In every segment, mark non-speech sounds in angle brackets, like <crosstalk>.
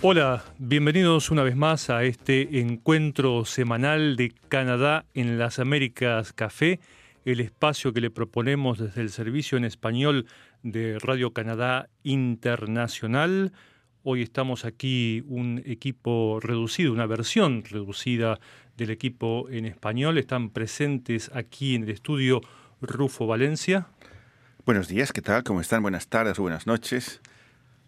Hola, bienvenidos una vez más a este encuentro semanal de Canadá en las Américas Café, el espacio que le proponemos desde el servicio en español de Radio Canadá Internacional. Hoy estamos aquí un equipo reducido, una versión reducida del equipo en español. Están presentes aquí en el estudio Rufo Valencia. Buenos días, ¿qué tal? ¿Cómo están? Buenas tardes, buenas noches.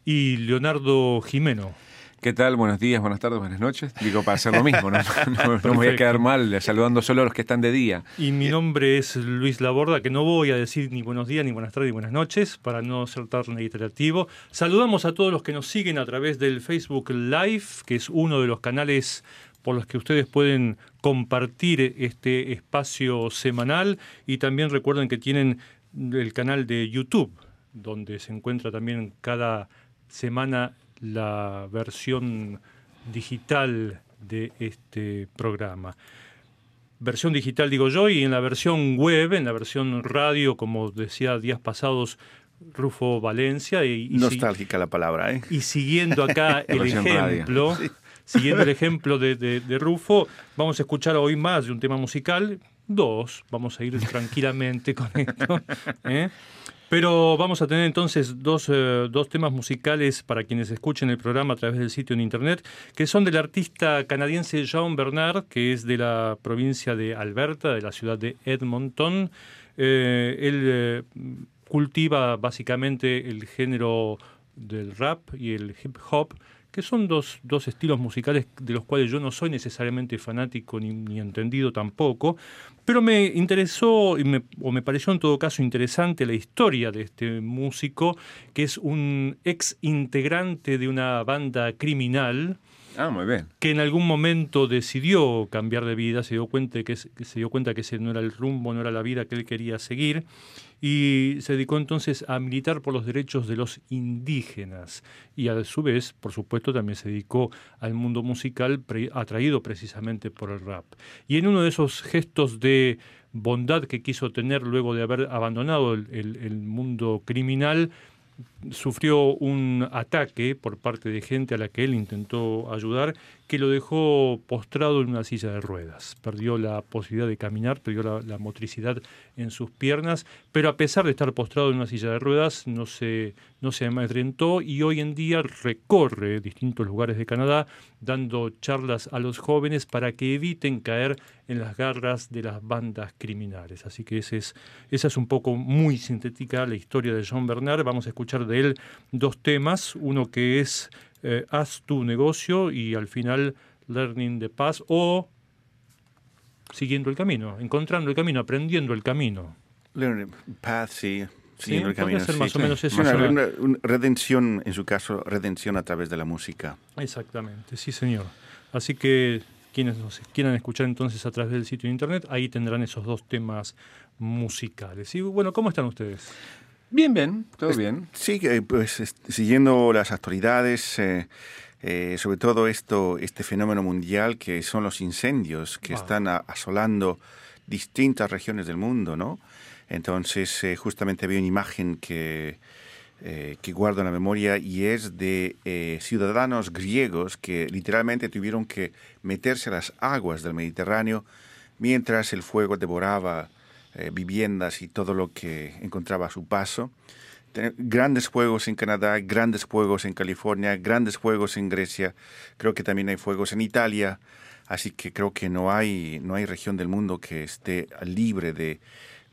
Y Leonardo Jimeno. ¿Qué tal? Buenos días, buenas tardes, buenas noches. Digo, para hacer lo <laughs> mismo, no, no, no me voy a quedar mal saludando solo a los que están de día. Y mi nombre es Luis Laborda, que no voy a decir ni buenos días, ni buenas tardes, ni buenas noches, para no ser tan reiterativo. Saludamos a todos los que nos siguen a través del Facebook Live, que es uno de los canales por los que ustedes pueden compartir este espacio semanal. Y también recuerden que tienen el canal de YouTube, donde se encuentra también cada semana la versión digital de este programa. Versión digital digo yo y en la versión web, en la versión radio, como decía días pasados Rufo Valencia. Y, Nostálgica la palabra, ¿eh? Y siguiendo acá <laughs> el ejemplo, sí. siguiendo el ejemplo de, de, de Rufo, vamos a escuchar hoy más de un tema musical, dos, vamos a ir tranquilamente con esto. ¿eh? Pero vamos a tener entonces dos, eh, dos, temas musicales para quienes escuchen el programa a través del sitio en internet, que son del artista canadiense Jean Bernard, que es de la provincia de Alberta, de la ciudad de Edmonton. Eh, él cultiva básicamente el género del rap y el hip hop, que son dos, dos, estilos musicales de los cuales yo no soy necesariamente fanático ni, ni entendido tampoco, pero me interesó, y me, o me pareció en todo caso interesante la historia de este músico, que es un ex integrante de una banda criminal. Ah, muy bien. Que en algún momento decidió cambiar de vida, se dio cuenta que, que se dio cuenta que ese no era el rumbo, no era la vida que él quería seguir y se dedicó entonces a militar por los derechos de los indígenas y a su vez, por supuesto, también se dedicó al mundo musical atraído precisamente por el rap. Y en uno de esos gestos de bondad que quiso tener luego de haber abandonado el mundo criminal, sufrió un ataque por parte de gente a la que él intentó ayudar que lo dejó postrado en una silla de ruedas. Perdió la posibilidad de caminar, perdió la, motricidad en sus piernas, pero a pesar de estar postrado en una silla de ruedas, no se, no se amedrentó y hoy en día recorre distintos lugares de Canadá dando charlas a los jóvenes para que eviten caer en las garras de las bandas criminales. Así que es, esa es un poco muy sintética la historia de Jean Bernard. Vamos a escuchar de él dos temas, uno que es eh, haz tu negocio y al final learning the path o siguiendo el camino, encontrando el camino, aprendiendo el camino. Learning path, sí. Siguiendo ¿Sí? el camino. Ser más sí. o menos eso. Bueno, es una... una, una redención, en su caso, redención a través de la música. Exactamente, sí señor. Así que quienes nos quieran escuchar entonces a través del sitio de internet, ahí tendrán esos dos temas musicales. Y bueno, ¿cómo están ustedes? Bien, bien, todo bien. Sí, pues siguiendo las actualidades, eh, eh, sobre todo esto, este fenómeno mundial que son los incendios que Wow. están a- asolando distintas regiones del mundo, ¿no? Entonces, eh, justamente había una imagen que, que guardo en la memoria y es de ciudadanos griegos que literalmente tuvieron que meterse a las aguas del Mediterráneo mientras el fuego devoraba eh, viviendas y todo lo que encontraba a su paso. Grandes fuegos en Canadá, grandes fuegos en California, grandes fuegos en Grecia. Creo que también hay fuegos en Italia. Así que creo que no hay, no hay región del mundo que esté libre de,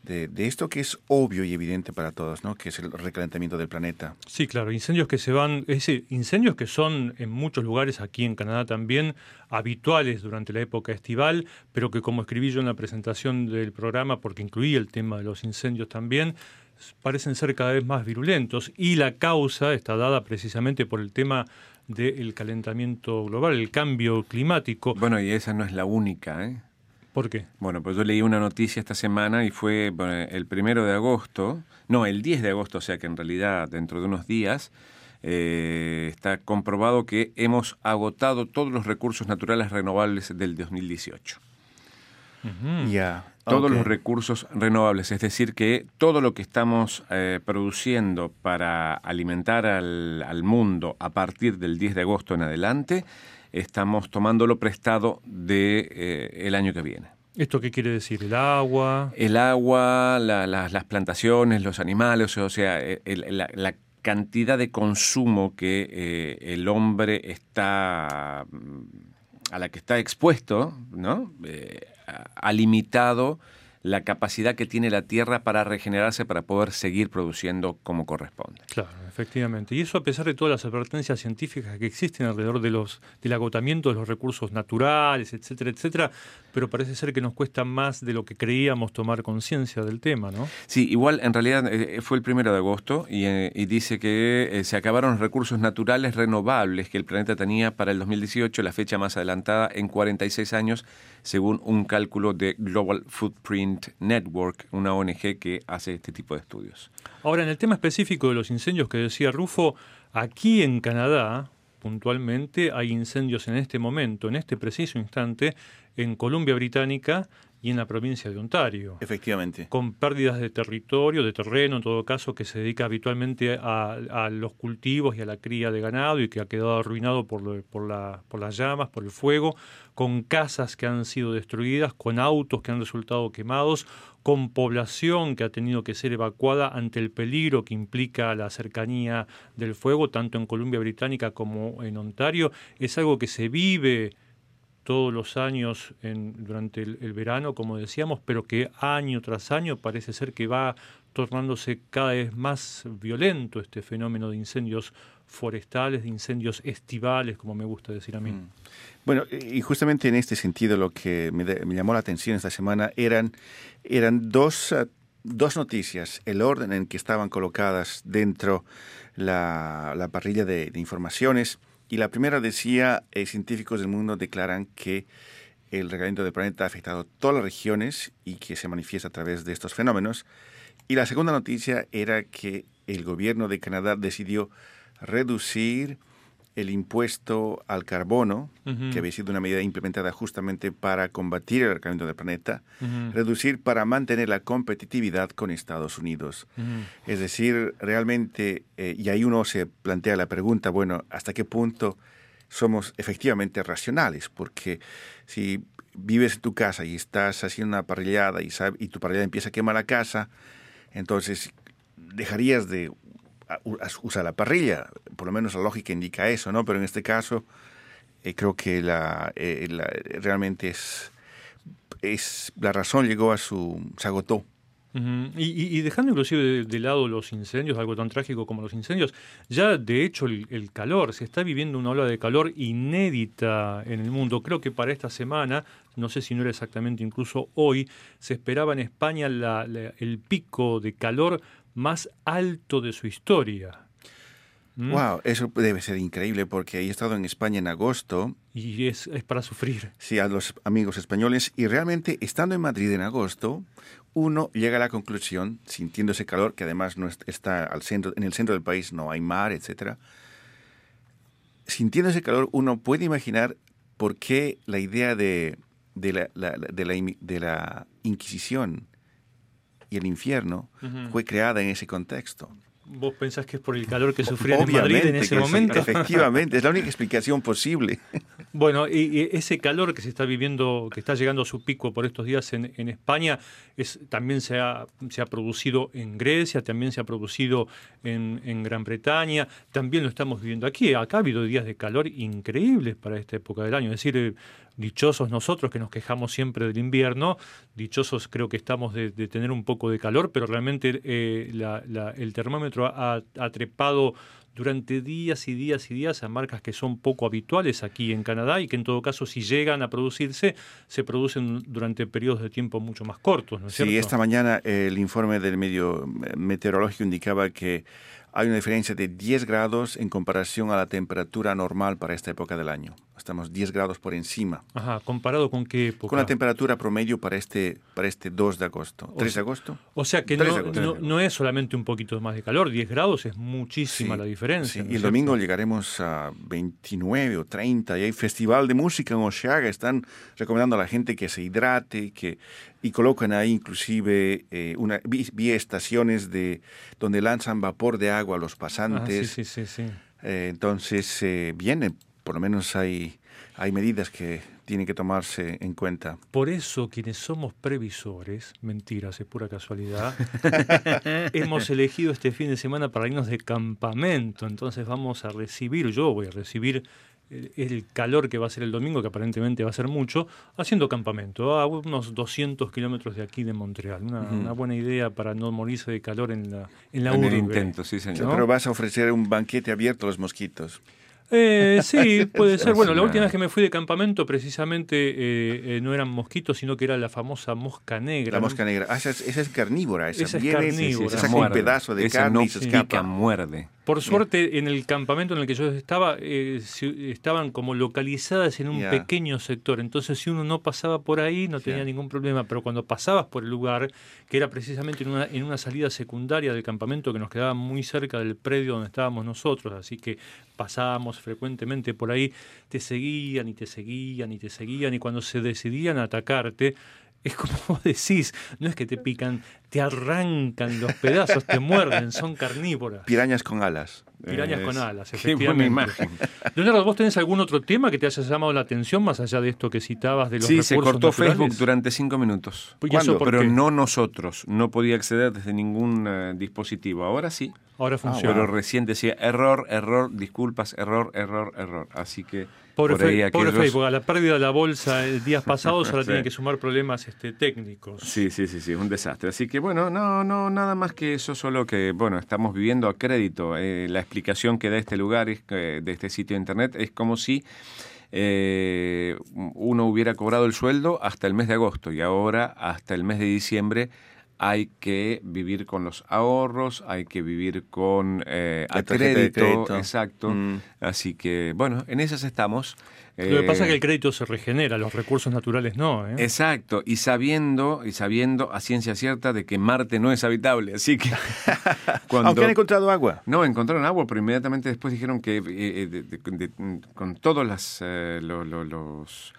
de, de esto que es obvio y evidente para todos, ¿no? que es el recalentamiento del planeta. Sí, claro, incendios que se van, es decir, incendios que son en muchos lugares, aquí en Canadá también, habituales durante la época estival, pero que como escribí yo en la presentación del programa, porque incluí el tema de los incendios también, parecen ser cada vez más virulentos y la causa está dada precisamente por el tema del calentamiento global, el cambio climático. Bueno, y esa no es la única, ¿eh? ¿Por qué? Bueno, pues yo leí una noticia esta semana y fue bueno, el primero de agosto, no, el 10 de agosto, o sea que en realidad dentro de unos días eh, está comprobado que hemos agotado todos los recursos naturales renovables del 2018. Ya. Todos los recursos renovables, es decir, que todo lo que estamos eh, produciendo para alimentar al, al mundo a partir del 10 de agosto en adelante, estamos tomándolo prestado de eh, el año que viene. ¿Esto qué quiere decir? ¿El agua? El agua, la- la- las plantaciones, los animales, o sea, el- la, la cantidad de consumo que eh, el hombre está mm, a la que está expuesto, ¿no? Eh, ha- ha limitado la capacidad que tiene la Tierra para regenerarse para poder seguir produciendo como corresponde. Claro, efectivamente. Y eso a pesar de todas las advertencias científicas que existen alrededor de los, del agotamiento de los recursos naturales, etcétera, etcétera, pero parece ser que nos cuesta más de lo que creíamos tomar conciencia del tema, ¿no? Sí, igual en realidad eh, fue el primero de agosto y, eh, y dice que eh, se acabaron los recursos naturales renovables que el planeta tenía para el 2018, la fecha más adelantada en 46 años, según un cálculo de Global Footprint Network, una ONG que hace este tipo de estudios. Ahora, en el tema específico de los incendios que decía Rufo, aquí en Canadá, puntualmente, hay incendios en este momento, en este preciso instante, en Columbia Británica y en la provincia de Ontario. Efectivamente. con pérdidas de territorio, de terreno, en todo caso, que se dedica habitualmente a, a los cultivos y a la cría de ganado y que ha quedado arruinado por, lo- por, la- por las llamas, por el fuego, con casas que han sido destruidas, con autos que han resultado quemados, con población que ha tenido que ser evacuada ante el peligro que implica la cercanía del fuego, tanto en Columbia Británica como en Ontario. Es algo que se vive todos los años en- durante el, verano, como decíamos, pero que año tras año parece ser que va tornándose cada vez más violento este fenómeno de incendios forestales, de incendios estivales, como me gusta decir a mí. Mm. Bueno, y justamente en este sentido lo que me, de- me llamó la atención esta semana eran, eran dos, dos noticias, el orden en que estaban colocadas dentro la, la parrilla de informaciones. Y la primera decía, eh, científicos del mundo declaran que el regalamiento del planeta ha afectado todas las regiones y que se manifiesta a través de estos fenómenos. Y la segunda noticia era que el gobierno de Canadá decidió reducir el impuesto al carbono, que había sido una medida implementada justamente para combatir el calentamiento del planeta, reducir para mantener la competitividad con Estados Unidos. Es decir, realmente, eh, y ahí uno se plantea la pregunta, bueno, ¿hasta qué punto somos efectivamente racionales? Porque si vives en tu casa y estás haciendo una parrillada y, y tu parrillada empieza a quemar la casa, entonces dejarías de a- u- a- usar la parrilla. Por lo menos la lógica indica eso, ¿no? Pero en este caso, eh, creo que la, eh, la- realmente es, es la razón llegó a su se agotó. Y, dejando inclusive de, de lado los incendios, algo tan trágico como los incendios, ya de hecho el, el calor, se está viviendo una ola de calor inédita en el mundo. Creo que para esta semana, no sé si no era exactamente incluso hoy, se esperaba en España la- la- el pico de calor más alto de su historia. ¿Mm? Wow, eso debe ser increíble porque he estado en España en agosto, Y es, es para sufrir. sí, a los amigos españoles, y realmente estando en Madrid en agosto, uno llega a la conclusión, sintiendo ese calor, que además no es- está al centro, en el centro del país, no hay mar, etcétera. Sintiendo ese calor, uno puede imaginar por qué la idea de, de, la, la- de la de la Inquisición y el infierno fue creada en ese contexto. ¿Vos pensás que es por el calor que sufrían en Madrid en ese momento? <laughs> efectivamente, es la única explicación posible. <laughs> Bueno, y, y ese calor que se está viviendo, que está llegando a su pico por estos días en, en España, es, también se ha, se ha producido en Grecia, también se ha producido en, en Gran Bretaña, también lo estamos viviendo aquí. Acá ha habido días de calor increíbles para esta época del año. Es decir, eh, dichosos nosotros que nos quejamos siempre del invierno, dichosos creo que estamos de, de tener un poco de calor, pero realmente eh, la- la- el termómetro ha, ha trepado durante días y días y días a marcas que son poco habituales aquí en Canadá y que en todo caso si llegan a producirse, se producen durante periodos de tiempo mucho más cortos, ¿no es Sí, cierto? esta mañana el informe del medio meteorológico indicaba que hay una diferencia de 10 grados en comparación a la temperatura normal para esta época del año. Estamos 10 grados por encima. Ajá, ¿comparado con qué época? Con la temperatura promedio para este, para este 2 de agosto. ¿3 de agosto? O sea que 3 no, agosto. no- no es solamente un poquito más de calor, 10 grados es muchísima Sí, la diferencia. sí. ¿no Y el domingo cierto? llegaremos a 29 o 30 y hay festival de música en Oshaga. Están recomendando a la gente que se hidrate que, y colocan ahí inclusive eh, una, vi, vi estaciones de, donde lanzan vapor de agua a los Ah, pasantes. sí, sí, sí, sí. Eh, entonces eh, viene, por lo menos hay, hay medidas que tienen que tomarse en cuenta. Por eso quienes somos previsores, mentiras, es pura casualidad, <laughs> hemos elegido este fin de semana para irnos de campamento. Entonces vamos a recibir, yo voy a recibir el, calor que va a ser el domingo, que aparentemente va a ser mucho, haciendo campamento a unos 200 kilómetros de aquí de Montreal. Una, una buena idea para no morirse de calor en la, en la en el intento, sí, señor. ¿No? Pero vas a ofrecer un banquete abierto a los mosquitos. Eh, sí, <laughs> puede ser. Bueno, la última vez que me fui de campamento, precisamente eh, eh, no eran mosquitos, sino que era la famosa mosca negra. La mosca negra. Ah, esa, es, esa es carnívora. Esa, Esa es viene, carnívora. se Esa saca un pedazo de Esa carne no y se pica, escapa. muerde. Por suerte, en el campamento en el que yo estaba, eh, si- estaban como localizadas en un Ya. pequeño sector. Entonces, si uno no pasaba por ahí, no tenía Ya. ningún problema. Pero cuando pasabas por el lugar, que era precisamente en una, en una salida secundaria del campamento que nos quedaba muy cerca del predio donde estábamos nosotros, así que pasábamos frecuentemente por ahí, te seguían y te seguían y te seguían. Y cuando se decidían a atacarte, es como vos decís, no es que te pican, te arrancan los pedazos, te muerden, son carnívoras. Pirañas con alas. Pirañas con alas, <laughs> Qué efectivamente. buena imagen. Leonardo, ¿vos tenés algún otro tema que te haya llamado la atención más allá de esto que citabas de los Sí, se cortó naturales? Facebook durante cinco minutos. ¿Y eso por Pero qué? no nosotros. No podía acceder desde ningún eh, dispositivo. Ahora sí. Ahora funciona. Pero recién decía error, error, disculpas, error, error, error. Así que Pobre, Fe- pobre Facebook, a la pérdida de la bolsa eh, días <laughs> pasados ahora Sí. tiene que sumar problemas este, técnicos. Sí, sí, sí, sí, es un desastre. Así que bueno, no, no, nada más que eso, solo que, bueno, estamos viviendo a crédito. Eh, la explicación que da este lugar, es que- de este sitio de internet, es como si eh, uno hubiera cobrado el sueldo hasta el mes de agosto y ahora hasta el mes de diciembre hay que vivir con los ahorros, hay que vivir con eh, a de crédito, crédito. exacto. Mm. Así que, bueno, en esas estamos. Lo que pasa es que Eh, el crédito se regenera, los recursos naturales no. ¿eh? Exacto, y sabiendo, y sabiendo a ciencia cierta de que Marte no es habitable, así que <laughs> cuando Aunque han encontrado agua. no encontraron agua, pero inmediatamente después dijeron que eh, eh, de- de- de- con todos las, eh, lo- lo- los,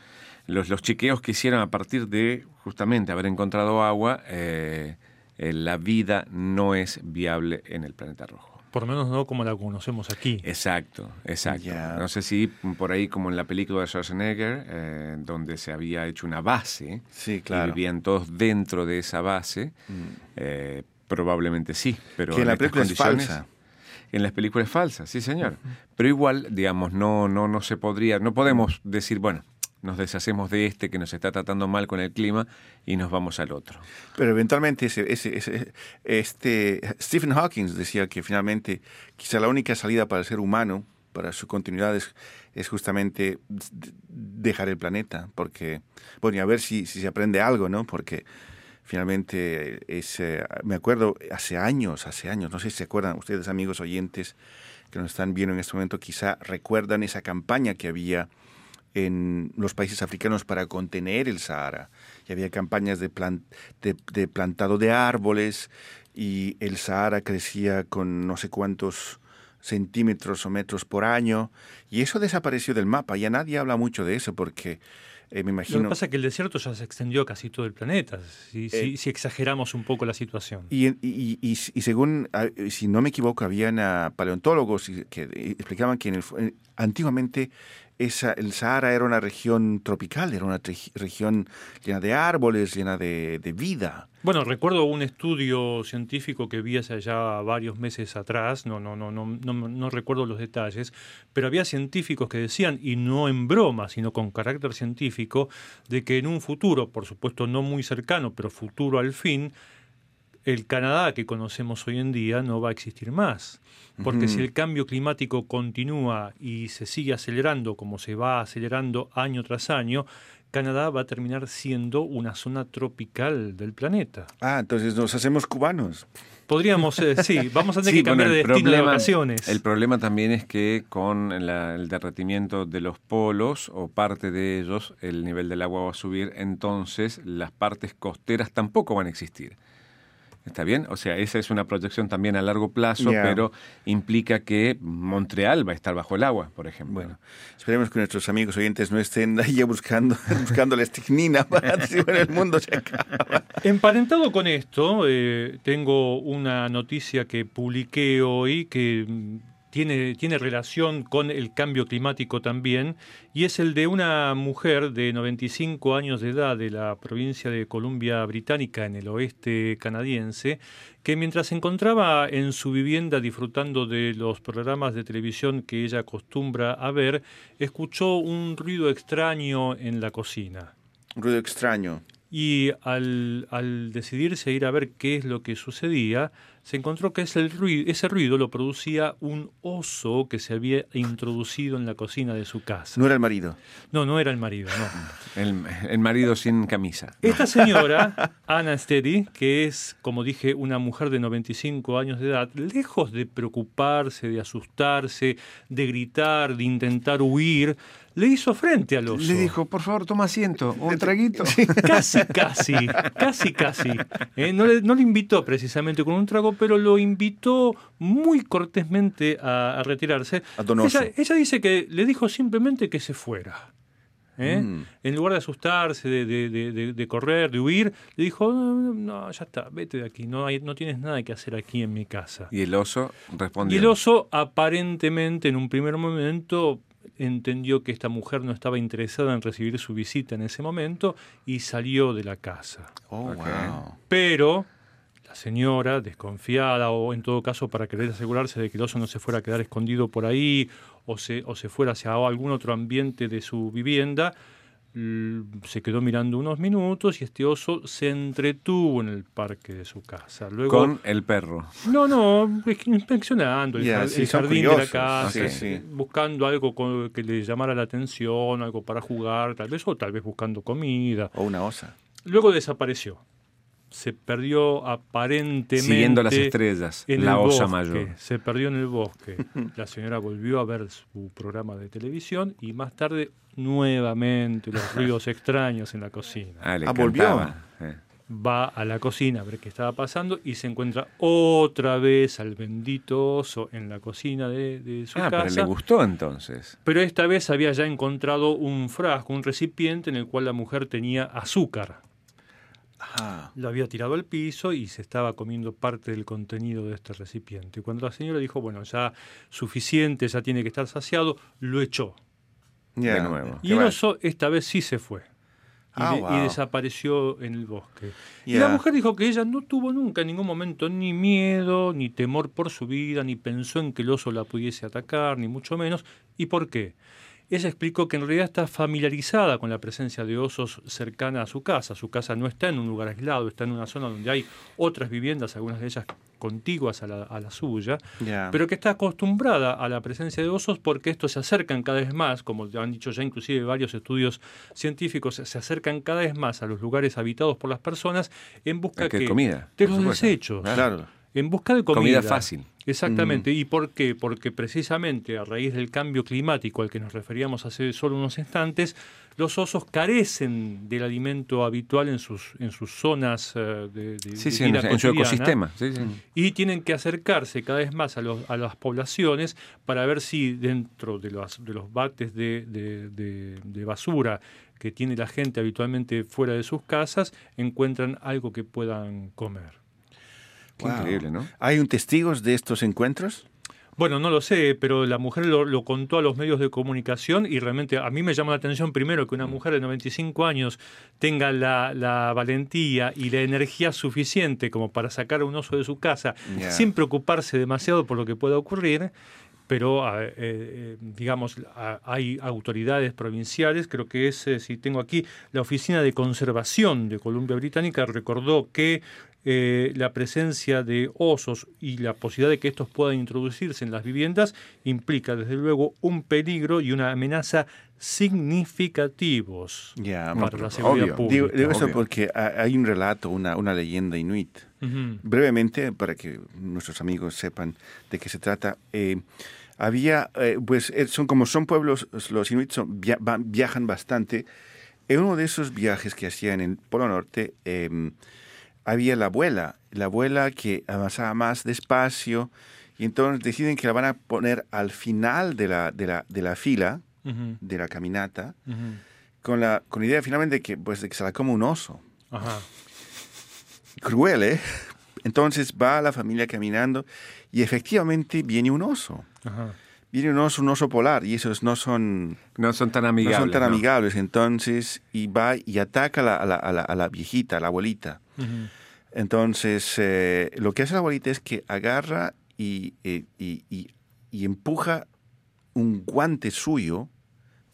los los chequeos que hicieron a partir de justamente haber encontrado agua, eh, eh, la vida no es viable en el planeta rojo. Por lo menos no como la conocemos aquí. Exacto, exacto. No sé si por ahí como en la película de Schwarzenegger, eh, donde se había hecho una base Sí, y claro. Mm. vivían todos dentro de esa base, eh, probablemente sí. Pero Que en la estas película es condiciones- falsa. En las películas es falsa, sí señor. Pero igual, digamos, no, no, no se podría, no podemos decir, bueno, nos deshacemos de este que nos está tratando mal con el clima y nos vamos al otro. Pero eventualmente ese, ese- este, Stephen Hawking decía que finalmente quizá la única salida para el ser humano, para su continuidad, es, justamente dejar el planeta. Porque, bueno, y a ver si, si se aprende algo, ¿no? Porque finalmente es, eh, me acuerdo hace años, hace años, no sé si se acuerdan ustedes, amigos oyentes que nos están viendo en este momento, quizá recuerdan esa campaña que había en los países africanos para contener el Sahara. Y había campañas de, plan- de, de plantado de árboles y el Sahara crecía con no sé cuántos centímetros o metros por año. Y eso desapareció del mapa. Ya nadie habla mucho de eso porque eh, me Lo que imagino... pasa es que el desierto ya se extendió a casi todo el planeta, si, Eh, si exageramos un poco la situación. Y, y- y- y- y según, ah, si no me equivoco, habían ah, paleontólogos que eh, explicaban que en el eh, antiguamente esa, el Sahara era una región tropical, era una región llena de árboles, llena de, de vida. Bueno, recuerdo un estudio científico que vi hace allá varios meses atrás, no, no, no, no, no, no recuerdo los detalles, pero había científicos que decían, y no en broma, sino con carácter científico, de que en un futuro, por supuesto no muy cercano, pero futuro al fin, el Canadá que conocemos hoy en día no va a existir más. Porque si el cambio climático continúa y se sigue acelerando como se va acelerando año tras año, Canadá va a terminar siendo una zona tropical del planeta. Ah, entonces nos hacemos cubanos. Podríamos, eh, sí, vamos a tener <laughs> Sí, que cambiar bueno, de destino de vacaciones. El problema también es que con la- el derretimiento de los polos o parte de ellos, el nivel del agua va a subir, entonces las partes costeras tampoco van a existir. ¿Está bien? O sea, esa es una proyección también a largo plazo, Ya. pero implica que Montreal va a estar bajo el agua, por ejemplo. Bueno, esperemos que nuestros amigos oyentes no estén ahí buscando, <laughs> buscando la estricnina para <laughs> decir, bueno, el mundo se acaba. Emparentado con esto, eh, tengo una noticia que publiqué hoy que tiene, tiene relación con el cambio climático también, y es el de una mujer de 95 años de edad de la provincia de Columbia Británica en el oeste canadiense, que mientras se encontraba en su vivienda disfrutando de los programas de televisión que ella acostumbra a ver, escuchó un ruido extraño en la cocina. Ruido extraño. Y al, al decidirse a ir a ver qué es lo que sucedía, se encontró que ese ruido, ese ruido lo producía un oso que se había introducido en la cocina de su casa. No era el marido. No, no era el marido, no. El, el marido sin camisa. Esta señora, <laughs> Anna Steady, que es, como dije, una mujer de 95 años de edad, lejos de preocuparse, de asustarse, de gritar, de intentar huir, le hizo frente al oso. Le dijo, por favor, toma asiento, un traguito. Casi, casi, casi, casi. Eh, no, le, no le invitó precisamente con un trago, pero lo invitó muy cortésmente a, a retirarse. A Don Oso. ella, ella dice que le dijo simplemente que se fuera. ¿eh? Mm. En lugar de asustarse, de, de- de- de- de correr, de huir, le dijo, no, no, ya está, vete de aquí, no, hay, no tienes nada que hacer aquí en mi casa. Y el oso respondió. Y el oso aparentemente en un primer momento entendió que esta mujer no estaba interesada en recibir su visita en ese momento y salió de la casa. Oh, wow. Pero la señora, desconfiada o en todo caso para querer asegurarse de que el oso no se fuera a quedar escondido por ahí o se, o se fuera hacia algún otro ambiente de su vivienda, se quedó mirando unos minutos y este oso se entretuvo en el parque de su casa. Luego, Con el perro. no, no, inspeccionando el, Ya, jar- sí, el jardín de la casa, sí. buscando algo con- que le llamara la atención, algo para jugar, tal vez, o tal vez buscando comida. O una osa. Luego desapareció. Se perdió aparentemente. Siguiendo las estrellas, en la bosque, mayor. Se perdió en el bosque. La señora volvió a ver su programa de televisión y más tarde nuevamente los ruidos <laughs> extraños en la cocina. Ah, le Ah, volvió. Eh. Va a la cocina a ver qué estaba pasando y se encuentra otra vez al bendito oso en la cocina de, de su Ah, pero casa. le gustó entonces. Pero esta vez había ya encontrado un frasco, un recipiente en el cual la mujer tenía azúcar. Ajá. Lo había tirado al piso y se estaba comiendo parte del contenido de este recipiente. Y cuando la señora dijo, bueno, ya suficiente, ya tiene que estar saciado, lo echó. De nuevo. Y el oso esta vez sí se fue. Y, Ah, de- y wow. desapareció en el bosque. Y la mujer dijo que ella no tuvo nunca en ningún momento ni miedo, ni temor por su vida, ni pensó en que el oso la pudiese atacar, ni mucho menos. ¿Y por qué? Ella explicó que en realidad está familiarizada con la presencia de osos cercana a su casa. Su casa no está en un lugar aislado, está en una zona donde hay otras viviendas, algunas de ellas contiguas a la, a la suya, Ya. pero que está acostumbrada a la presencia de osos porque estos se acercan cada vez más, como han dicho ya inclusive varios estudios científicos, se acercan cada vez más a los lugares habitados por las personas en busca ¿A qué que- comida? de los supuesto. desechos, Claro. En busca de comida. Comida fácil. Exactamente. ¿Y por qué? Porque precisamente a raíz del cambio climático al que nos referíamos hace solo unos instantes, los osos carecen del alimento habitual en sus, en sus zonas eh, de, de- Sí, de sí, en, vida en su ecosistema. Sí, sí. y tienen que acercarse cada vez más a, los- a las poblaciones para ver si dentro de los, de los bates de, de- de- de basura que tiene la gente habitualmente fuera de sus casas encuentran algo que puedan comer. Qué Wow. increíble, ¿no? ¿Hay un testigos de estos encuentros? Bueno, no lo sé, pero la mujer lo, lo contó a los medios de comunicación y realmente a mí me llama la atención primero que una mujer de 95 años tenga la, la valentía y la energía suficiente como para sacar a un oso de su casa sin preocuparse demasiado por lo que pueda ocurrir. Pero, eh, eh, digamos, hay autoridades provinciales, creo que es, eh, si tengo aquí, la Oficina de Conservación de Columbia Británica recordó que eh, la presencia de osos y la posibilidad de que estos puedan introducirse en las viviendas implica desde luego un peligro y una amenaza significativos Ya, para la seguridad obvio. pública. Digo, digo eso porque ha- hay un relato, una, una leyenda inuit. Ujú. Brevemente, para que nuestros amigos sepan de qué se trata, eh, había, eh, pues eh, son como son pueblos, los inuit son- via- van- viajan bastante. En uno de esos viajes que hacían en el Polo Norte, eh, había la abuela, la abuela que avanzaba más despacio y entonces deciden que la van a poner al final de la, de la, de la fila, de la caminata, con la, con la idea finalmente de que, pues, de que se la coma un oso. Ajá. Cruel, ¿eh? Entonces va la familia caminando y efectivamente viene un oso. Ajá. Viene un oso, un oso polar, y esos no son, No son tan no amigables. son tan ¿no? amigables. Entonces, y va y ataca a la, a la- a la- a la viejita, a la abuelita. Entonces, eh, lo que hace la abuelita es que agarra y, eh, y- y- y empuja un guante suyo,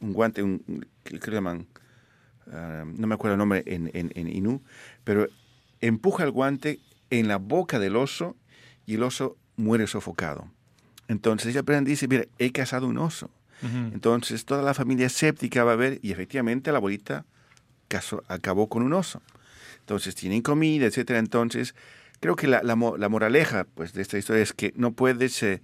un guante, un, ¿qué le llaman? Ah, no me acuerdo el nombre en, en, en Inú, pero empuja el guante en la boca del oso y el oso muere sofocado. Entonces ella aprende y dice, mira, he cazado un oso. Entonces toda la familia escéptica va a ver y efectivamente la abuelita casó- acabó con un oso. Entonces tienen comida, etcétera. Entonces creo que la, la la moraleja pues, de esta historia es que no puedes eh,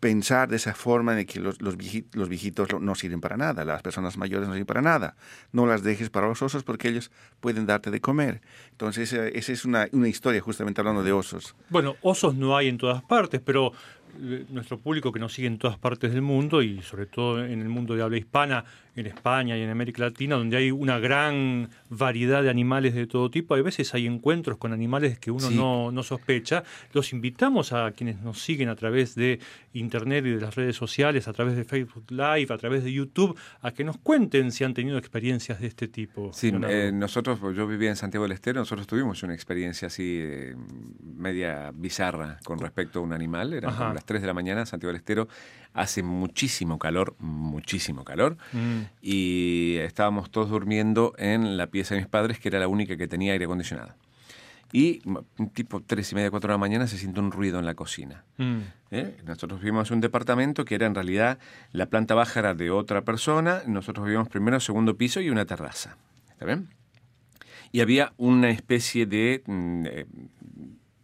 pensar de esa forma de que los, los, vieji- los viejitos no sirven para nada, las personas mayores no sirven para nada. No las dejes para los osos porque ellos pueden darte de comer. Entonces eh, esa es una, una historia justamente hablando de osos. Bueno, osos no hay en todas partes, pero eh, nuestro público que nos sigue en todas partes del mundo y sobre todo en el mundo de habla hispana, en España y en América Latina, donde hay una gran variedad de animales de todo tipo, hay veces hay encuentros con animales que uno Sí. no, no sospecha. Los invitamos a quienes nos siguen a través de Internet y de las redes sociales, a través de Facebook Live, a través de YouTube, a que nos cuenten si han tenido experiencias de este tipo. Sí, eh, nosotros, pues, yo vivía en Santiago del Estero, nosotros tuvimos una experiencia así eh, media bizarra con respecto a un animal. Eran las 3 de la mañana, Santiago del Estero hace muchísimo calor, muchísimo calor. Mm. Y estábamos todos durmiendo en la pieza de mis padres, que era la única que tenía aire acondicionado. Y tipo 3 y media, 4 de la mañana se siente un ruido en la cocina. Mm. ¿eh? Nosotros vivimos en un departamento que era en realidad la planta baja era de otra persona, nosotros vivíamos primero, segundo piso y una terraza. ¿Está bien? Y había una especie de, mm,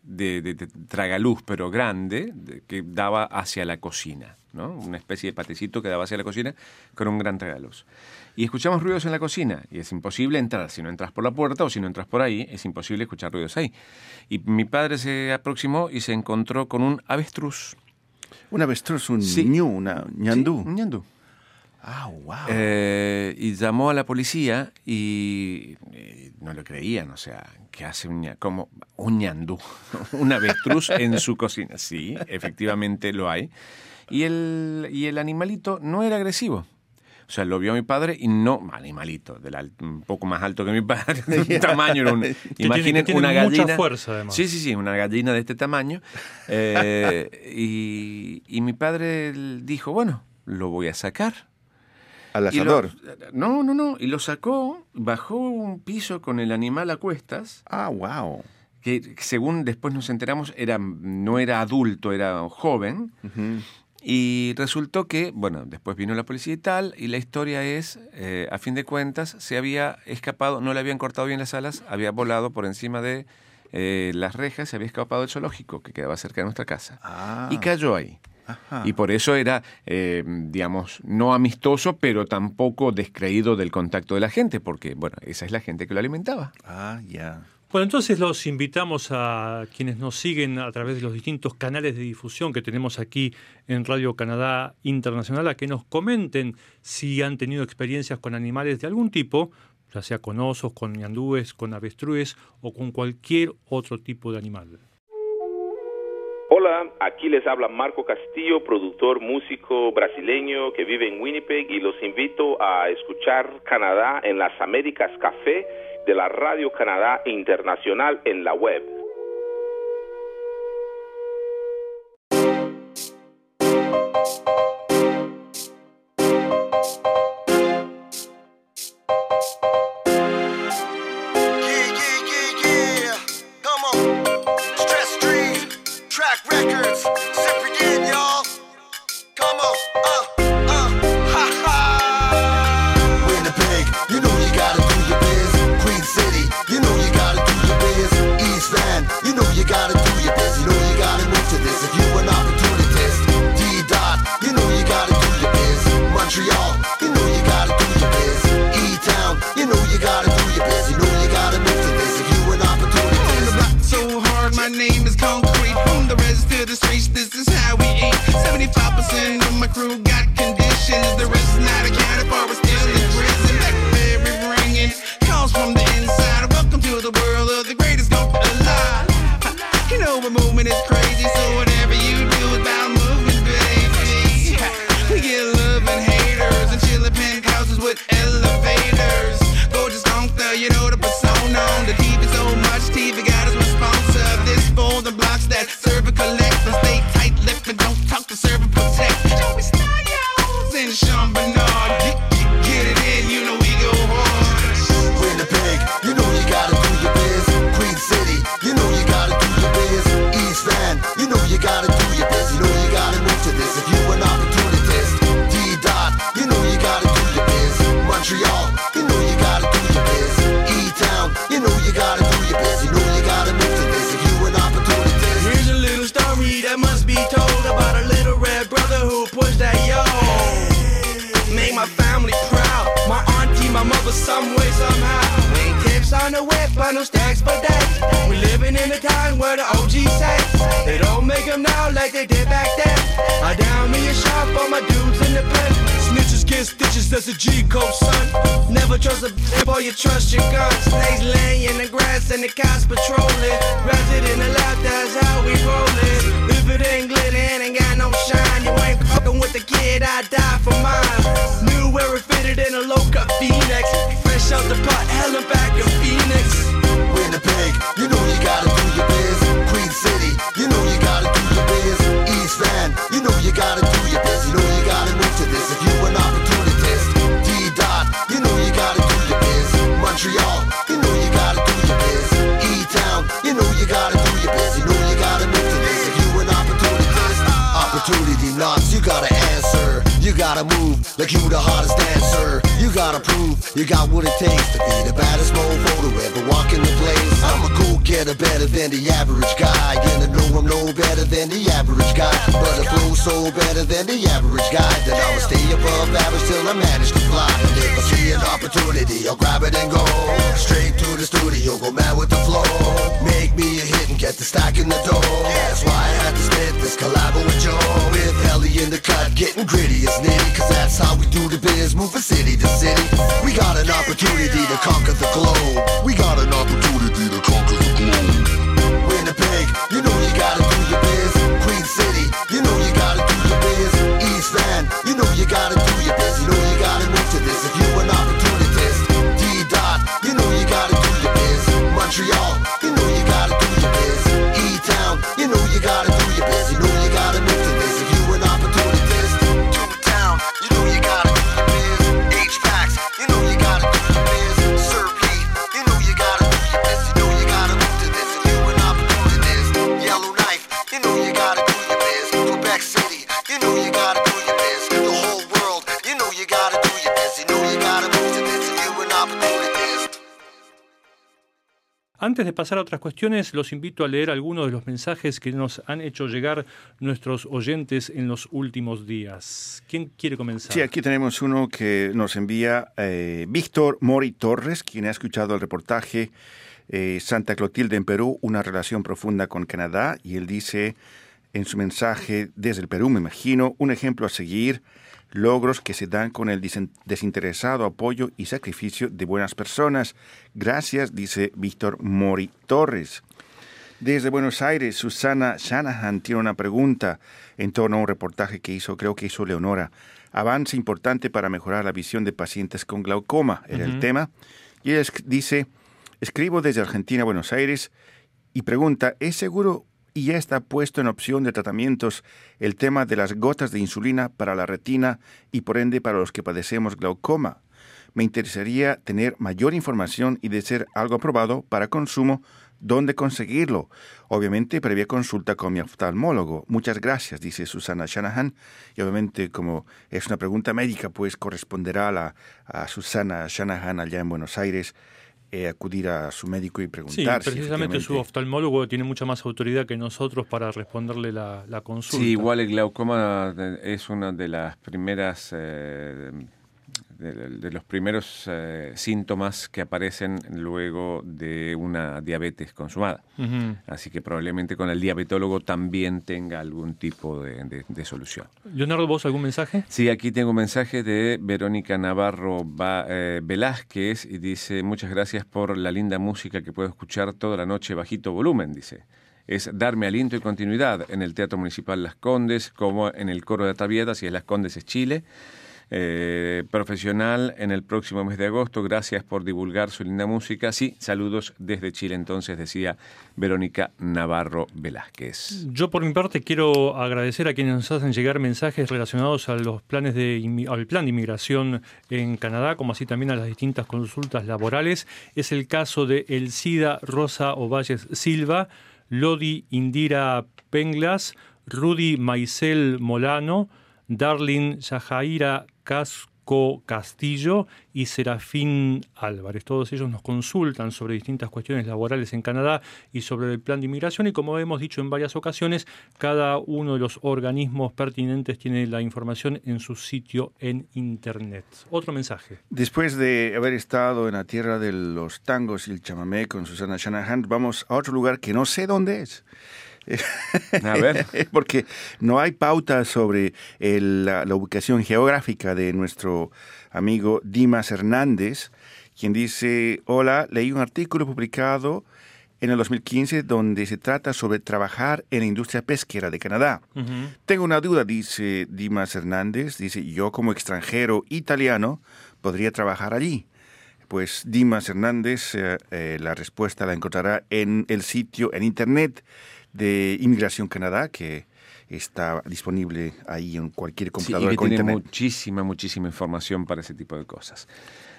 de, de- de tragaluz, pero grande, de- que daba hacia la cocina. ¿no? Una especie de patecito que daba hacia la cocina con un gran tragaluz. Y escuchamos ruidos en la cocina y es imposible entrar. Si no entras por la puerta o si no entras por ahí, es imposible escuchar ruidos ahí. Y mi padre se aproximó y se encontró con un avestruz. Un avestruz, un Sí. ñu, una ñandú. Sí, un ñandú. Ah, wow. Eh, y llamó a la policía y, eh, no lo creían, o sea, ¿qué hace un como un ñandú? <laughs> un avestruz en su cocina. Sí, efectivamente lo hay. Y el, y el animalito no era agresivo. O sea, lo vio mi padre y no, animalito, del un poco más alto que mi padre, <laughs> de un tamaño, era un- imaginen que tiene una mucha gallina. fuerza, además. Sí, sí, sí, una gallina de este tamaño. Eh, y, y mi padre dijo, bueno, lo voy a sacar. Al lo- asador. no, no, no. Y lo sacó, bajó un piso con el animal a cuestas, Ah, wow. que según después nos enteramos, era, no era adulto, era joven. Y resultó que, bueno, después vino la policía y tal, y la historia es, eh, a fin de cuentas, se había escapado, no le habían cortado bien las alas, había volado por encima de eh, las rejas, se había escapado del zoológico que quedaba cerca de nuestra casa. Ah. Y cayó ahí. Ajá. Y por eso era, eh, digamos, no amistoso, pero tampoco descreído del contacto de la gente, porque, bueno, esa es la gente que lo alimentaba. Ah, ya. Bueno, entonces los invitamos a quienes nos siguen a través de los distintos canales de difusión que tenemos aquí en Radio Canadá Internacional a que nos comenten si han tenido experiencias con animales de algún tipo, ya sea con osos, con ñandúes, con avestrues o con cualquier otro tipo de animal. Aquí les habla Marco Castillo, productor músico brasileño que vive en Winnipeg y los invito a escuchar Canadá en las Américas Café de la Radio Canadá Internacional en la web. Where the OGs say they don't make them now like they did back then. I down me a shot for my dudes in the pen. Snitches get stitches, that's a G code, son. Never trust a boy, you trust your gun. Snakes laying in the grass and the cops patrolling. Rested in the lab, that's how we rollin'. If it ain't glitter ain't got no shine, you ain't fucking with the kid, I die for mine. New where it fitted in a low cut Phoenix. Fresh out the pot, hella back in Phoenix. You gotta answer. You gotta move like you the hottest dancer. You gotta prove you got what it takes to be the baddest mofo to ever walk in the place. I'm a go getter better than the average guy. And I know I'm no better than the average guy. But I flow so better than the average guy that I'ma stay above average till I manage to fly. And if I see an opportunity, I'll grab it and go straight to the studio, go mad with the flow. Make me a hit get the stack in the door. That's why I had to spit this collab with Joe. With Helly in the cut, getting gritty as nitty. Cause that's how we do the biz, moving city to city. We got an opportunity to conquer the globe. We got an opportunity to conquer the globe. Winnipeg, you know Antes de pasar a otras cuestiones, los invito a leer algunos de los mensajes que nos han hecho llegar nuestros oyentes en los últimos días. ¿Quién quiere comenzar? Sí, aquí tenemos uno que nos envía eh, Víctor Mori Torres, quien ha escuchado el reportaje eh, Santa Clotilde en Perú, una relación profunda con Canadá, y él dice en su mensaje desde el Perú, me imagino, un ejemplo a seguir, logros que se dan con el desinteresado apoyo y sacrificio de buenas personas. Gracias, dice Víctor Mori Torres. Desde Buenos Aires, Susana Shanahan tiene una pregunta en torno a un reportaje que hizo, creo que hizo Leonora. Avance importante para mejorar la visión de pacientes con glaucoma, era el tema. Y ella dice, escribo desde Argentina, Buenos Aires, y pregunta, ¿es seguro y ya está puesto en opción de tratamientos el tema de las gotas de insulina para la retina y por ende para los que padecemos glaucoma? Me interesaría tener mayor información y de ser algo aprobado para consumo, dónde conseguirlo. Obviamente, previa consulta con mi oftalmólogo. Muchas gracias, dice Susana Shanahan. Y obviamente, como es una pregunta médica, pues corresponderá a, a Susana Shanahan allá en Buenos Aires eh, acudir a su médico y Sí, preguntar. si precisamente su efectivamente- oftalmólogo tiene mucha más autoridad que nosotros para responderle la, la consulta. Sí, igual el glaucoma es una de las primeras, eh, de, de los primeros eh, síntomas que aparecen luego de una diabetes consumada. Ujú. Así que probablemente con el diabetólogo también tenga algún tipo de, de- de solución. Leonardo, ¿vos algún mensaje? Sí, aquí tengo un mensaje de Verónica Navarro Ba- eh, Velázquez y dice, muchas gracias por la linda música que puedo escuchar toda la noche bajito volumen, dice. es darme aliento y continuidad en el Teatro Municipal Las Condes, como en el Coro de Atavieta, si es Las Condes es Chile. Eh, profesional en el próximo mes de agosto. Gracias por divulgar su linda música. Sí, saludos desde Chile, entonces decía Verónica Navarro Velázquez. Yo por mi parte quiero agradecer a quienes nos hacen llegar mensajes relacionados a los planes al plan de inmigración en Canadá, como así también a las distintas consultas laborales. Es el caso de Elcida Rosa Ovalles Silva, Lodi Indira Penglas, Rudy Maicel Molano, Darlin Yajaira Casco Castillo y Serafín Álvarez. Todos ellos nos consultan sobre distintas cuestiones laborales en Canadá y sobre el plan de inmigración y como hemos dicho en varias ocasiones, cada uno de los organismos pertinentes tiene la información en su sitio en Internet. Otro mensaje. Después de haber estado en la tierra de los tangos y el chamamé con Susana Shanahan, vamos a otro lugar que no sé dónde es. A ver. <laughs> Porque no hay pauta sobre el- la, la ubicación geográfica de nuestro amigo Dimas Hernández, quien dice, hola, leí un artículo publicado en el 2015 donde se trata sobre trabajar en la industria pesquera de Canadá. Tengo una duda, dice Dimas Hernández, dice, yo como extranjero italiano podría trabajar allí. Pues Dimas Hernández, eh, eh, la respuesta la encontrará en el sitio en internet de Inmigración Canadá, que está disponible ahí en cualquier Sí, y computadora que con tiene internet. muchísima, muchísima información para ese tipo de cosas.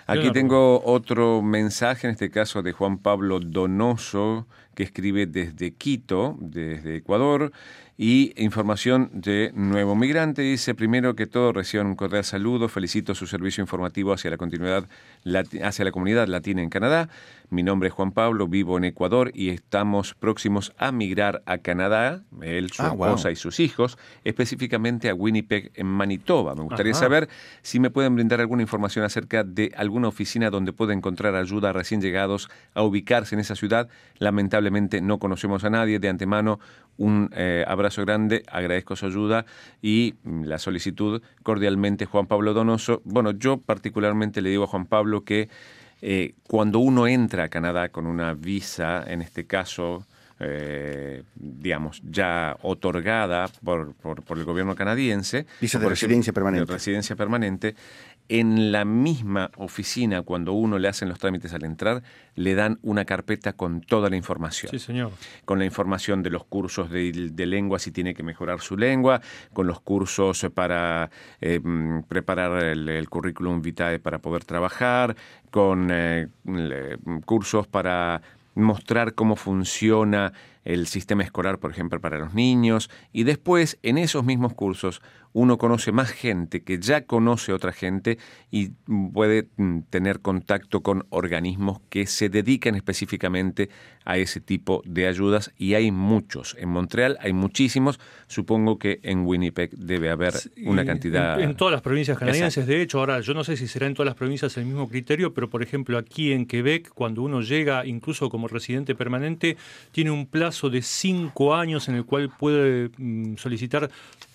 Aquí Claro. tengo otro mensaje, en este caso de Juan Pablo Donoso, que escribe desde Quito, desde Ecuador, y información de Nuevo Migrante. Dice, primero que todo, reciban un cordial saludo, felicito su servicio informativo hacia la continuidad, hacia la comunidad latina en Canadá. Mi nombre es Juan Pablo, vivo en Ecuador y estamos próximos a migrar a Canadá, él, su Ah, wow. esposa y sus hijos, específicamente a Winnipeg, en Manitoba. Me gustaría Ajá. saber si me pueden brindar alguna información acerca de alguna oficina donde pueda encontrar ayuda a recién llegados a ubicarse en esa ciudad. Lamentablemente no conocemos a nadie. De antemano, un eh, abrazo grande, agradezco su ayuda y mm, la solicitud cordialmente Juan Pablo Donoso. Bueno, yo particularmente le digo a Juan Pablo que eh, cuando uno entra a Canadá con una visa, en este caso, eh, digamos, ya otorgada por, por- por el gobierno canadiense. Visa permanente. De residencia permanente. En la misma oficina, cuando uno le hacen los trámites al entrar, le dan una carpeta con toda la información Sí, señor. con la información de los cursos de, de lengua, si tiene que mejorar su lengua, con los cursos para eh, mm, preparar el, el currículum vitae para poder trabajar, con eh, le- cursos para mostrar cómo funciona el sistema escolar, por ejemplo, para los niños, y después en esos mismos cursos uno conoce más gente que ya conoce otra gente y puede mm, tener contacto con organismos que se dedican específicamente a ese tipo de ayudas y hay muchos. En Montreal hay muchísimos, supongo que en Winnipeg debe haber una cantidad... En, en todas las provincias canadienses, Exacto. de hecho, ahora yo no sé si será en todas las provincias el mismo criterio, pero por ejemplo aquí en Quebec, cuando uno llega incluso como residente permanente, tiene un plazo de cinco años en el cual puede mm, solicitar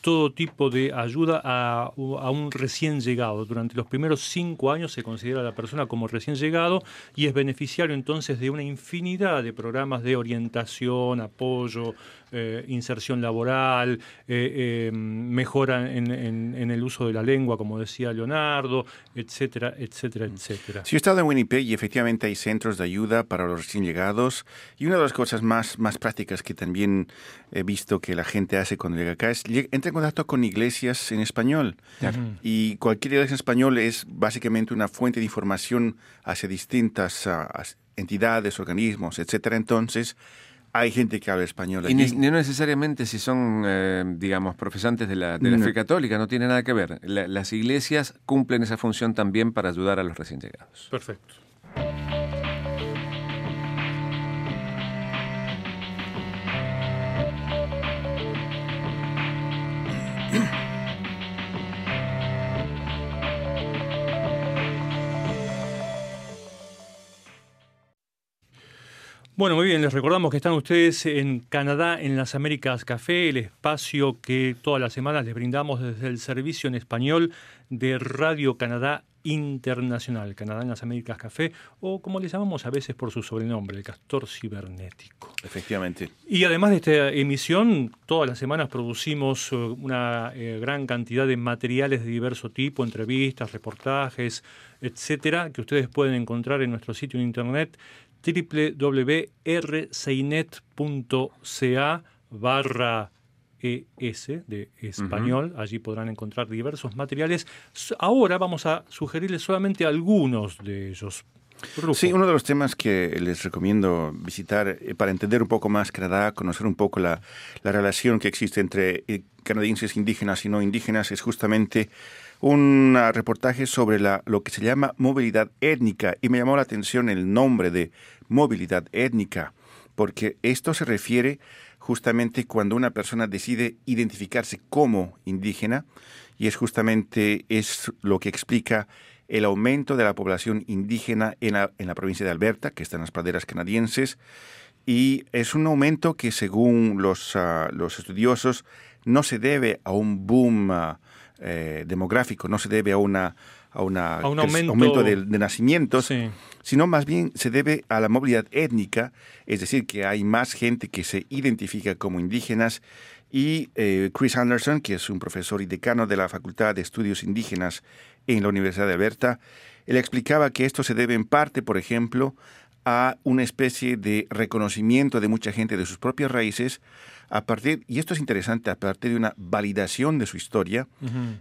todo tipo de ayuda a, a un recién llegado. Durante los primeros cinco años se considera a la persona como recién llegado y es beneficiario entonces de una infinidad de programas de orientación, apoyo, eh, inserción laboral, eh, eh, mejora en, en- en el uso de la lengua, como decía Leonardo, etcétera, etcétera, etcétera. Sí, he estado en Winnipeg y efectivamente hay centros de ayuda para los recién llegados. Y una de las cosas más, más prácticas que también he visto que la gente hace cuando llega acá es entra en contacto con iglesias en español. Y cualquier iglesia en español es básicamente una fuente de información hacia distintas as- entidades, organismos, etcétera. Entonces, hay gente que habla español Y allí. no necesariamente si son, eh, digamos, profesantes de la, de la No. fe católica, no tiene nada que ver. La- las iglesias cumplen esa función también para ayudar a los recién llegados. Perfecto. Bueno, muy bien, les recordamos que están ustedes en Canadá, en las Américas Café, el espacio que todas las semanas les brindamos desde el servicio en español de Radio Canadá internacional, Canadá en las Américas Café, o como le llamamos a veces por su sobrenombre, el castor cibernético. Efectivamente. Y además de esta emisión, todas las semanas producimos eh, una eh, gran cantidad de materiales de diverso tipo, entrevistas, reportajes, etcétera, que ustedes pueden encontrar en nuestro sitio en internet www.rcinet.ca barra ES de español. Allí podrán encontrar diversos materiales. Ahora vamos a sugerirles solamente algunos de ellos. Rufo. Sí, uno de los temas que les recomiendo visitar eh, para entender un poco más Canadá, conocer un poco la, la relación que existe entre eh, canadienses indígenas y no indígenas, es justamente un ah, reportaje sobre la, lo que se llama movilidad étnica. Y me llamó la atención el nombre de movilidad étnica, porque esto se refiere justamente cuando una persona decide identificarse como indígena, y es justamente es lo que explica el aumento de la población indígena en la, la provincia de Alberta, que está en las praderas canadienses, y es un aumento que según los, ah, los estudiosos no se debe a un boom ah, eh, demográfico, no se debe a una a, una A un crec- aumento- de, de nacimientos, Sí. sino más bien se debe a la movilidad étnica, es decir, que hay más gente que se identifica como indígenas y eh, Chris Anderson, que es un profesor y decano de la Facultad de Estudios Indígenas en la Universidad de Alberta, él explicaba que esto se debe en parte, por ejemplo, a una especie de reconocimiento de mucha gente de sus propias raíces a partir, y esto es interesante, a partir de una validación de su historia,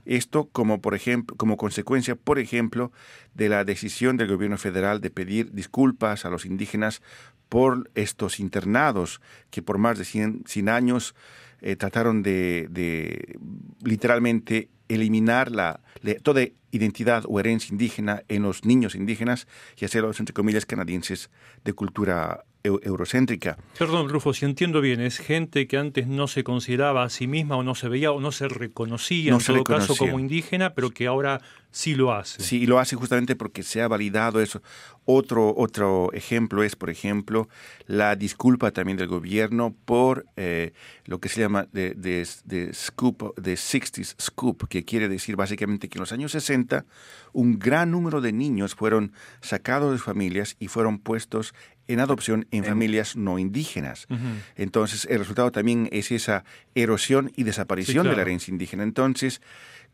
esto como por ejemplo, como consecuencia, por ejemplo, de la decisión del gobierno federal de pedir disculpas a los indígenas por estos internados que por más de 100, 100 años eh, trataron de, de literalmente eliminar la, toda identidad o herencia indígena en los niños indígenas y hacerlos, entre comillas, canadienses de cultura eurocéntrica. Perdón, Rufo, si entiendo bien, es gente que antes no se consideraba a sí misma o no se veía o no se reconocía No en se todo caso como indígena, pero que ahora sí lo hace. Sí, y lo hace justamente porque se ha validado eso. Otro, otro ejemplo es, por ejemplo, la disculpa también del gobierno por eh, lo que se llama de, de, de scoop, de 60s scoop, que quiere decir básicamente que en los años 60 un gran número de niños fueron sacados de familias y fueron puestos en adopción en familias no indígenas. Entonces, el resultado también es esa erosión y desaparición de claro. la herencia indígena. Entonces,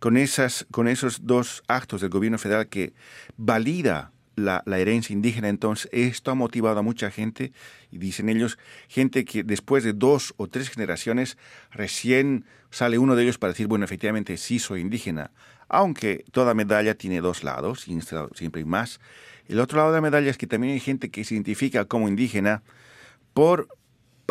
con, esas, con esos dos actos del gobierno federal que valida la, la herencia indígena, entonces esto ha motivado a mucha gente, y dicen ellos, gente que después de dos o tres generaciones recién sale uno de ellos para decir, bueno, efectivamente sí soy indígena, aunque toda medalla tiene dos lados, y siempre hay más. El otro lado de la medalla es que también hay gente que se identifica como indígena por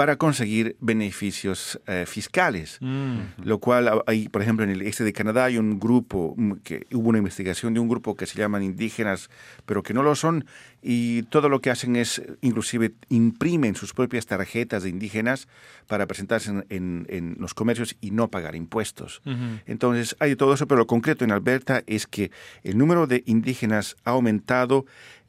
para conseguir beneficios eh, fiscales. Mm. Lo cual hay, por ejemplo, en el este de Canadá hay un grupo, mm, que hubo una investigación de un grupo que se llaman indígenas, pero que no lo son, y todo lo que hacen es, inclusive, imprimen sus propias tarjetas de indígenas para presentarse en, en- en los comercios y no pagar impuestos. Entonces, hay todo eso, pero lo concreto en Alberta es que el número de indígenas ha aumentado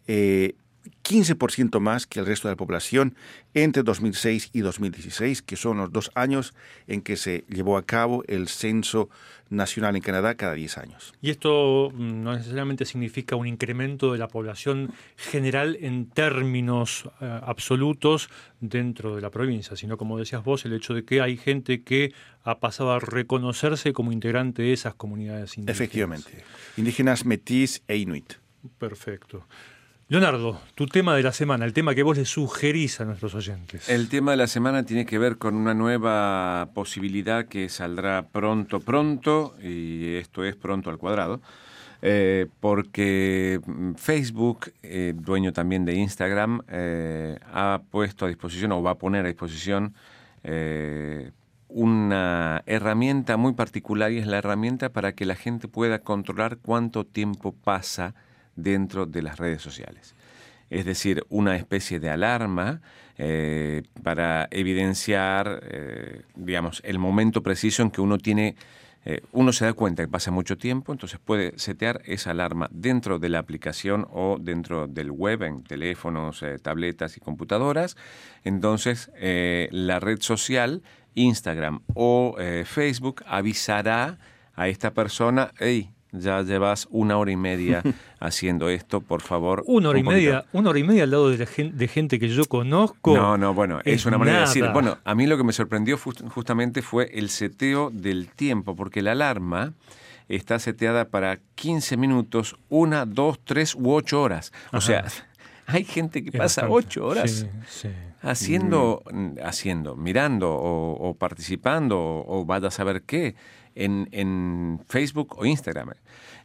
eh, 15% más que el resto de la población entre 2006 y 2016, que son los dos años en que se llevó a cabo el censo nacional en Canadá cada 10 años. Y esto mm, no necesariamente significa un incremento de la población general en términos eh, absolutos dentro de la provincia, sino como decías vos, el hecho de que hay gente que ha pasado a reconocerse como integrante de esas comunidades indígenas. Efectivamente. Indígenas, metiz e inuit. Perfecto. Leonardo, tu tema de la semana, el tema que vos le sugerís a nuestros oyentes. El tema de la semana tiene que ver con una nueva posibilidad que saldrá pronto, pronto, y esto es pronto al cuadrado, eh, porque Facebook, eh, dueño también de Instagram, eh, ha puesto a disposición o va a poner a disposición una herramienta muy particular y es la herramienta para que la gente pueda controlar cuánto tiempo pasa dentro de las redes sociales. Es decir, una especie de alarma eh, para evidenciar, eh, digamos, el momento preciso en que uno tiene, eh, uno se da cuenta que pasa mucho tiempo, entonces puede setear esa alarma dentro de la aplicación o dentro del web, en teléfonos, tabletas y computadoras. Entonces, la red social, Instagram o Facebook, avisará a esta persona, hey, ya llevas una hora y media <laughs> haciendo esto, por favor. Una hora y poquito. media, una hora y media al lado de, la gen- de gente que yo conozco. No, no, bueno, es, es una manera de decir. Bueno, a mí lo que me sorprendió fu- justamente fue el seteo del tiempo, porque la alarma está seteada para 15 minutos, una, dos, tres u ocho horas. O Ajá. sea, <laughs> hay gente que Es pasa bastante. ocho horas Sí, sí. haciendo, mm, haciendo, mirando o, o participando o, o vaya a saber qué en, en Facebook o Instagram.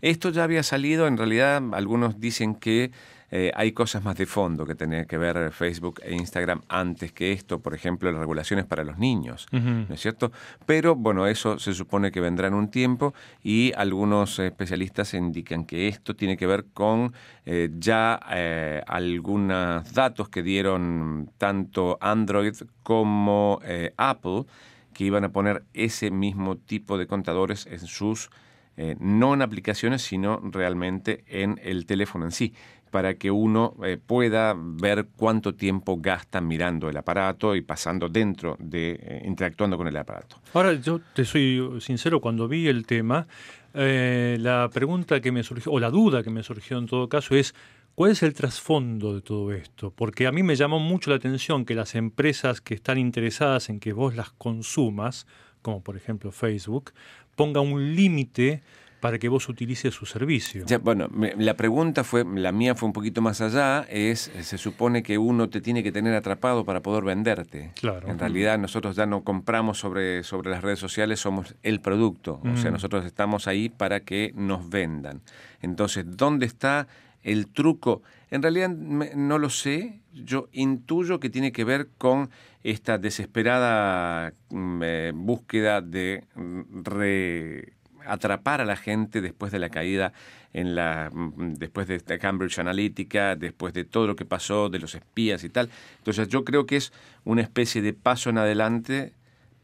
Esto ya había salido, en realidad algunos dicen que eh, hay cosas más de fondo que tener que ver Facebook e Instagram antes que esto, por ejemplo, las regulaciones para los niños. ¿no es cierto? Pero bueno, eso se supone que vendrá en un tiempo y algunos especialistas indican que esto tiene que ver con eh, ya eh, algunos datos que dieron tanto Android como eh, Apple que iban a poner ese mismo tipo de contadores en sus, eh, no en aplicaciones, sino realmente en el teléfono en sí, para que uno eh, pueda ver cuánto tiempo gasta mirando el aparato y pasando dentro de, eh, interactuando con el aparato. Ahora, yo te soy sincero, cuando vi el tema, la pregunta que me surgió, o la duda que me surgió en todo caso es, ¿cuál es el trasfondo de todo esto? Porque a mí me llamó mucho la atención que las empresas que están interesadas en que vos las consumas, como por ejemplo Facebook, ponga un límite para que vos utilices su servicio. Ya, bueno, me- la pregunta fue, la mía fue un poquito más allá, es, se supone que uno te tiene que tener atrapado para poder venderte. Claro. En realidad nosotros ya no compramos sobre, sobre las redes sociales, somos el producto. O sea, Mm. nosotros estamos ahí para que nos vendan. Entonces, ¿dónde está el truco? En realidad no lo sé. Yo intuyo que tiene que ver con esta desesperada mm, eh, búsqueda de re- atrapar a la gente después de la caída en la mm, después de Cambridge Analytica, después de todo lo que pasó, de los espías y tal. Entonces yo creo que es una especie de paso en adelante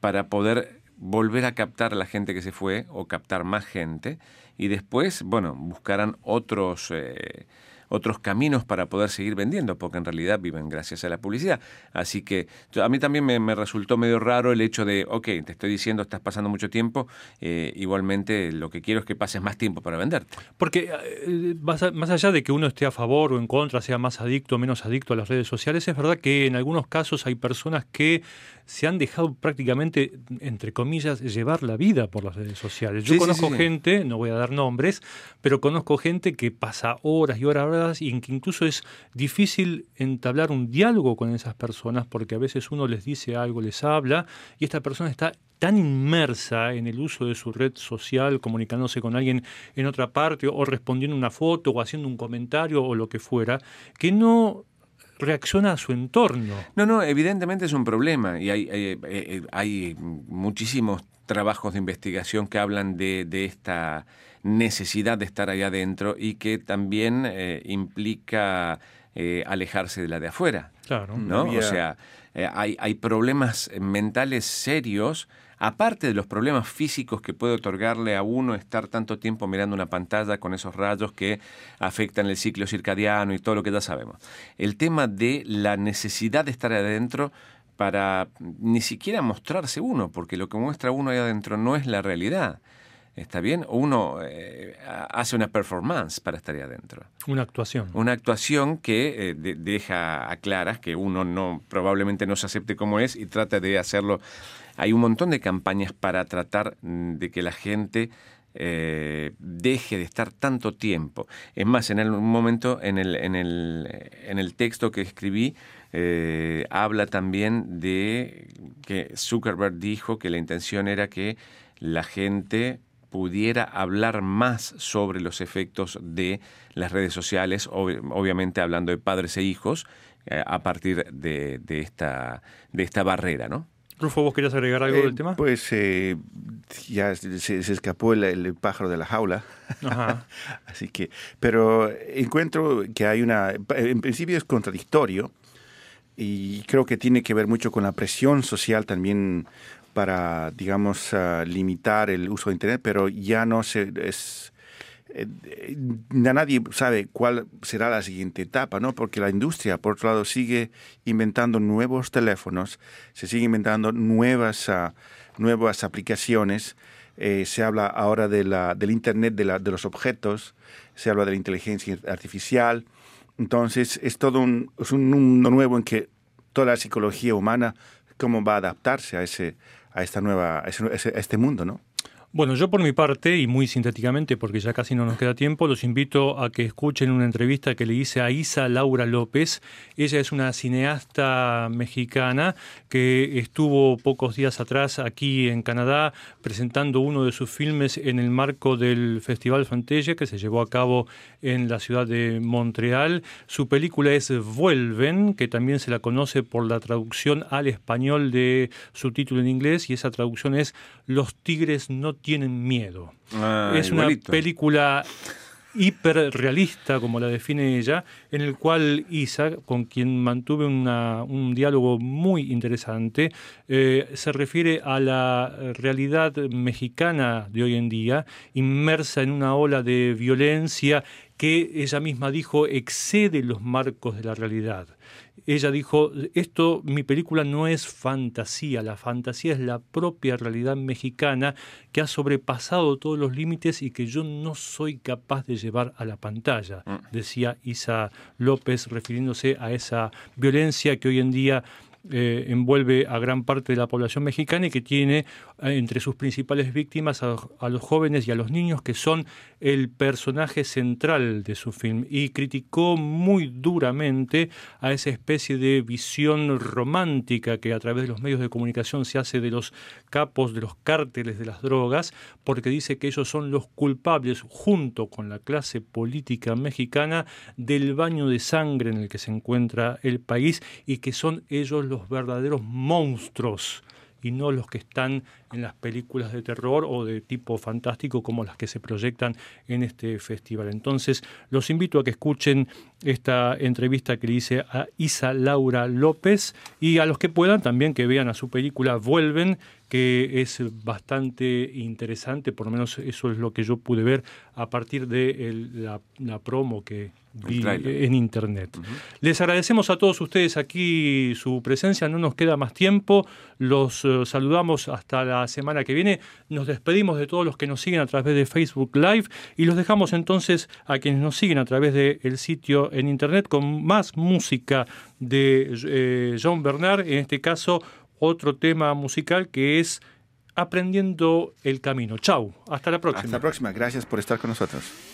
para poder volver a captar a la gente que se fue o captar más gente y después, bueno, buscarán otros eh, otros caminos para poder seguir vendiendo, porque en realidad viven gracias a la publicidad. Así que a mí también me, resultó medio raro el hecho de, ok, te estoy diciendo, estás pasando mucho tiempo, eh, igualmente lo que quiero es que pases más tiempo para venderte. Porque eh, más allá de que uno esté a favor o en contra, sea más adicto o menos adicto a las redes sociales, es verdad que en algunos casos hay personas que se han dejado prácticamente, entre comillas, llevar la vida por las redes sociales. Yo Sí, conozco sí, sí. gente, no voy a dar nombres, pero conozco gente que pasa horas y horas, horas y en que incluso es difícil entablar un diálogo con esas personas porque a veces uno les dice algo, les habla y esta persona está tan inmersa en el uso de su red social, comunicándose con alguien en otra parte o respondiendo una foto o haciendo un comentario o lo que fuera, que no reacciona a su entorno. No, no, evidentemente es un problema y hay, hay, eh, hay muchísimos trabajos de investigación que hablan de, de esta necesidad de estar allá adentro y que también eh, implica eh, alejarse de la de afuera. Claro. ¿no? Había- O sea, eh, hay, hay problemas mentales serios, aparte de los problemas físicos que puede otorgarle a uno estar tanto tiempo mirando una pantalla con esos rayos que afectan el ciclo circadiano y todo lo que ya sabemos. El tema de la necesidad de estar adentro para ni siquiera mostrarse uno, porque lo que muestra uno ahí adentro no es la realidad. ¿Está bien? Uno eh, hace una performance para estar ahí adentro Una actuación. una actuación que eh, de- deja a claras que uno no probablemente no se acepte como es y trata de hacerlo. Hay un montón de campañas para tratar mm, de que la gente eh, deje de estar tanto tiempo. Es más, en un momento en el, en el, en el texto que escribí eh, habla también de que Zuckerberg dijo que la intención era que la gente pudiera hablar más sobre los efectos de las redes sociales, ob- obviamente hablando de padres e hijos, eh, a partir de, de esta, de esta barrera, ¿no? Rufo, ¿vos querías agregar algo Eh, del tema? Pues eh, ya se, se escapó el, el pájaro de la jaula. Ajá. <laughs> Así que, pero encuentro que hay una, en principio es contradictorio y creo que tiene que ver mucho con la presión social también para, digamos, ah, limitar el uso de Internet, pero ya no se es eh, nadie sabe cuál será la siguiente etapa, ¿no? Porque la industria, por otro lado, sigue inventando nuevos teléfonos, se sigue inventando nuevas, ah, nuevas aplicaciones eh, se habla ahora de la, del Internet de, la, de los objetos, se habla de la inteligencia artificial. Entonces, es todo un, es un mundo nuevo en que toda la psicología humana, cómo va a adaptarse a, ese, a, esta nueva, a, a este mundo, ¿no? Bueno, yo por mi parte, y muy sintéticamente, porque ya casi no nos queda tiempo, los invito a que escuchen una entrevista que le hice a Isa Laura López. Ella es una cineasta mexicana que estuvo pocos días atrás aquí en Canadá presentando uno de sus filmes en el marco del Festival Fantelle que se llevó a cabo en la ciudad de Montreal. Su película es Vuelven, que también se la conoce por la traducción al español de su título en inglés, y esa traducción es Los tigres no tienen miedo. Ah, es una película hiperrealista, como la define ella, en el cual Isa, con quien mantuve una- un diálogo muy interesante, eh, se refiere a la realidad mexicana de hoy en día, inmersa en una ola de violencia que ella misma dijo excede los marcos de la realidad. Ella dijo, esto, mi película no es fantasía, la fantasía es la propia realidad mexicana que ha sobrepasado todos los límites y que yo no soy capaz de llevar a la pantalla, decía Isa López refiriéndose a esa violencia que hoy en día eh, envuelve a gran parte de la población mexicana y que tiene eh, entre sus principales víctimas a, a los jóvenes y a los niños que son el personaje central de su film. Y criticó muy duramente a esa especie de visión romántica que a través de los medios de comunicación se hace de los capos de los cárteles de las drogas porque dice que ellos son los culpables junto con la clase política mexicana del baño de sangre en el que se encuentra el país y que son ellos los verdaderos monstruos y no los que están en las películas de terror o de tipo fantástico como las que se proyectan en este festival. Entonces, los invito a que escuchen esta entrevista que le hice a Isa Laura López y a los que puedan también que vean a su película Vuelven, que es bastante interesante, por lo menos eso es lo que yo pude ver a partir de el- la, la promo que vi en internet. Les agradecemos a todos ustedes aquí su presencia, no nos queda más tiempo, los eh, saludamos hasta la semana que viene, nos despedimos de todos los que nos siguen a través de Facebook Live y los dejamos entonces a quienes nos siguen a través del sitio en internet con más música de eh, John Bernard, en este caso otro tema musical que es Aprendiendo el Camino. Chau, hasta la próxima. Hasta la próxima. Gracias por estar con nosotros.